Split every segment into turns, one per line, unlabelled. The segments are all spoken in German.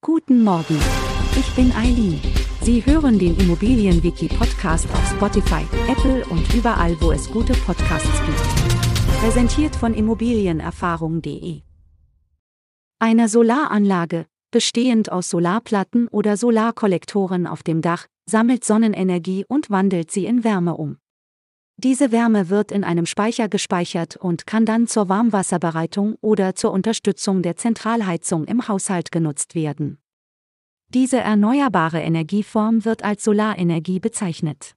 Guten Morgen. Ich bin Eileen. Sie hören den Immobilienwiki-Podcast auf Spotify, Apple und überall, wo es gute Podcasts gibt. Präsentiert von Immobilienerfahrung.de. Eine Solaranlage, bestehend aus Solarplatten oder Solarkollektoren auf dem Dach, sammelt Sonnenenergie und wandelt sie in Wärme um. Diese Wärme wird in einem Speicher gespeichert und kann dann zur Warmwasserbereitung oder zur Unterstützung der Zentralheizung im Haushalt genutzt werden. Diese erneuerbare Energieform wird als Solarenergie bezeichnet.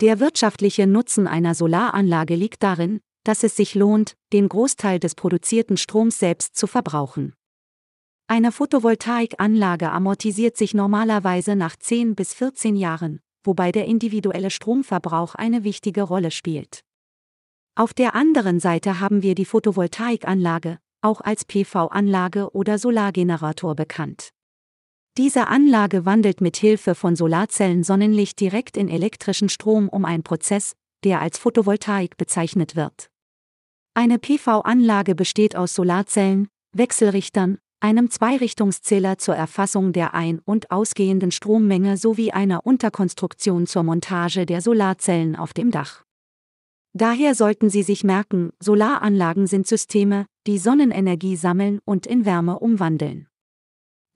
Der wirtschaftliche Nutzen einer Solaranlage liegt darin, dass es sich lohnt, den Großteil des produzierten Stroms selbst zu verbrauchen. Eine Photovoltaikanlage amortisiert sich normalerweise nach 10 bis 14 Jahren, wobei der individuelle Stromverbrauch eine wichtige Rolle spielt. Auf der anderen Seite haben wir die Photovoltaikanlage, auch als PV-Anlage oder Solargenerator bekannt. Diese Anlage wandelt mit Hilfe von Solarzellen Sonnenlicht direkt in elektrischen Strom um ein Prozess, der als Photovoltaik bezeichnet wird. Eine PV-Anlage besteht aus Solarzellen, Wechselrichtern, einem Zweirichtungszähler zur Erfassung der ein- und ausgehenden Strommenge sowie einer Unterkonstruktion zur Montage der Solarzellen auf dem Dach. Daher sollten Sie sich merken, Solaranlagen sind Systeme, die Sonnenenergie sammeln und in Wärme umwandeln.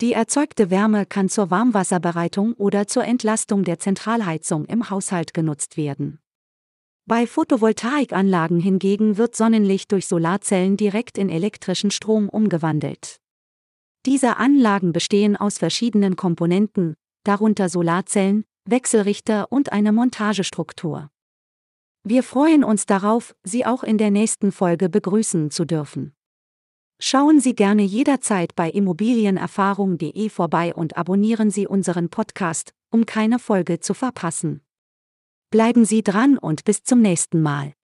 Die erzeugte Wärme kann zur Warmwasserbereitung oder zur Entlastung der Zentralheizung im Haushalt genutzt werden. Bei Photovoltaikanlagen hingegen wird Sonnenlicht durch Solarzellen direkt in elektrischen Strom umgewandelt. Diese Anlagen bestehen aus verschiedenen Komponenten, darunter Solarzellen, Wechselrichter und eine Montagestruktur. Wir freuen uns darauf, Sie auch in der nächsten Folge begrüßen zu dürfen. Schauen Sie gerne jederzeit bei immobilienerfahrung.de vorbei und abonnieren Sie unseren Podcast, um keine Folge zu verpassen. Bleiben Sie dran und bis zum nächsten Mal.